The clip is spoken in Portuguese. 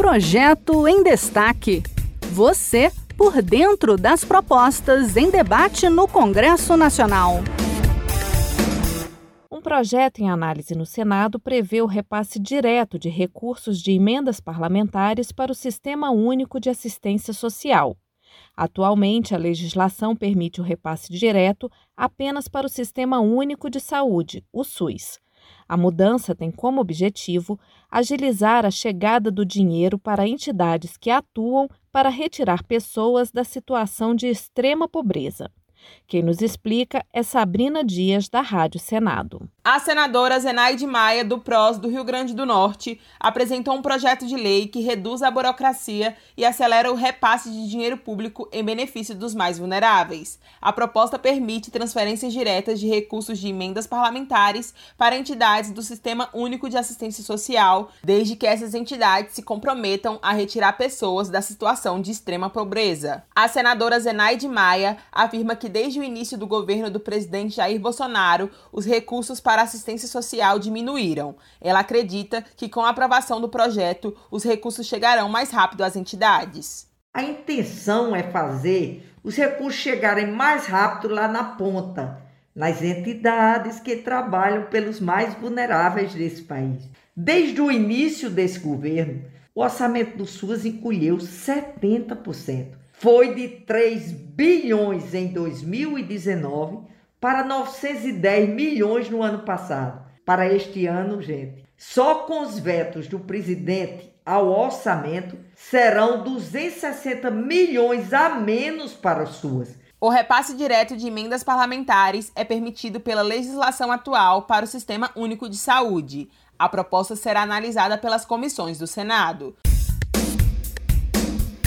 Projeto em Destaque. Você por dentro das propostas em debate no Congresso Nacional. Um projeto em análise no Senado prevê o repasse direto de recursos de emendas parlamentares para o Sistema Único de Assistência Social. Atualmente, a legislação permite o repasse direto apenas para o Sistema Único de Saúde, o SUS. A mudança tem como objetivo agilizar a chegada do dinheiro para entidades que atuam para retirar pessoas da situação de extrema pobreza. Quem nos explica é Sabrina Dias, da Rádio Senado. A senadora Zenaide Maia, do PROS do Rio Grande do Norte, apresentou um projeto de lei que reduz a burocracia e acelera o repasse de dinheiro público em benefício dos mais vulneráveis. A proposta permite transferências diretas de recursos de emendas parlamentares para entidades do Sistema Único de Assistência Social, desde que essas entidades se comprometam a retirar pessoas da situação de extrema pobreza. A senadora Zenaide Maia afirma que desde o início do governo do presidente Jair Bolsonaro, os recursos para assistência social diminuíram. Ela acredita que com a aprovação do projeto, os recursos chegarão mais rápido às entidades. A intenção é fazer os recursos chegarem mais rápido lá na ponta, nas entidades que trabalham pelos mais vulneráveis desse país. Desde o início desse governo, o orçamento do SUS encolheu 70% foi de 3 bilhões em 2019 para 910 milhões no ano passado. Para este ano, gente, só com os vetos do presidente ao orçamento serão 260 milhões a menos para as suas. O repasse direto de emendas parlamentares é permitido pela legislação atual para o Sistema Único de Saúde. A proposta será analisada pelas comissões do Senado.